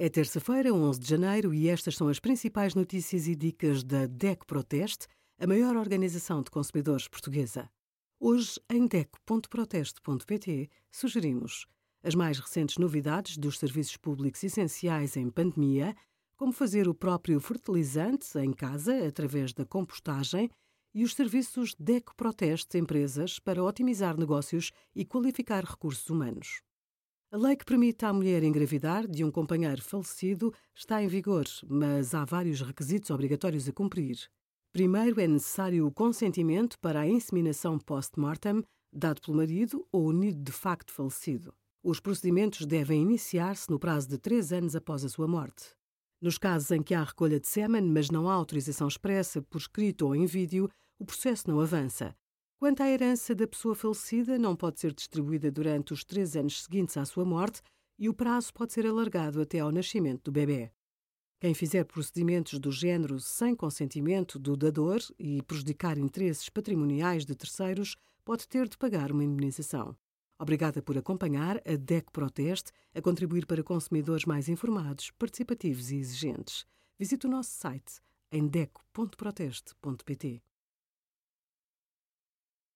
É terça-feira, 11 de janeiro, e estas são as principais notícias e dicas da DEC Proteste, a maior organização de consumidores portuguesa. Hoje, em DEC.proteste.pt, sugerimos as mais recentes novidades dos serviços públicos essenciais em pandemia, como fazer o próprio fertilizante em casa através da compostagem e os serviços DEC Proteste Empresas para otimizar negócios e qualificar recursos humanos. A lei que permite à mulher engravidar de um companheiro falecido está em vigor, mas há vários requisitos obrigatórios a cumprir. Primeiro, é necessário o consentimento para a inseminação post-mortem dado pelo marido ou unido de facto falecido. Os procedimentos devem iniciar-se no prazo de três anos após a sua morte. Nos casos em que há recolha de sêmen, mas não há autorização expressa por escrito ou em vídeo, o processo não avança. Quanto à herança da pessoa falecida, não pode ser distribuída durante os três anos seguintes à sua morte e o prazo pode ser alargado até ao nascimento do bebê. Quem fizer procedimentos do género sem consentimento do dador e prejudicar interesses patrimoniais de terceiros pode ter de pagar uma indemnização. Obrigada por acompanhar a DEC Proteste a contribuir para consumidores mais informados, participativos e exigentes. Visite o nosso site em deco.proteste.pt.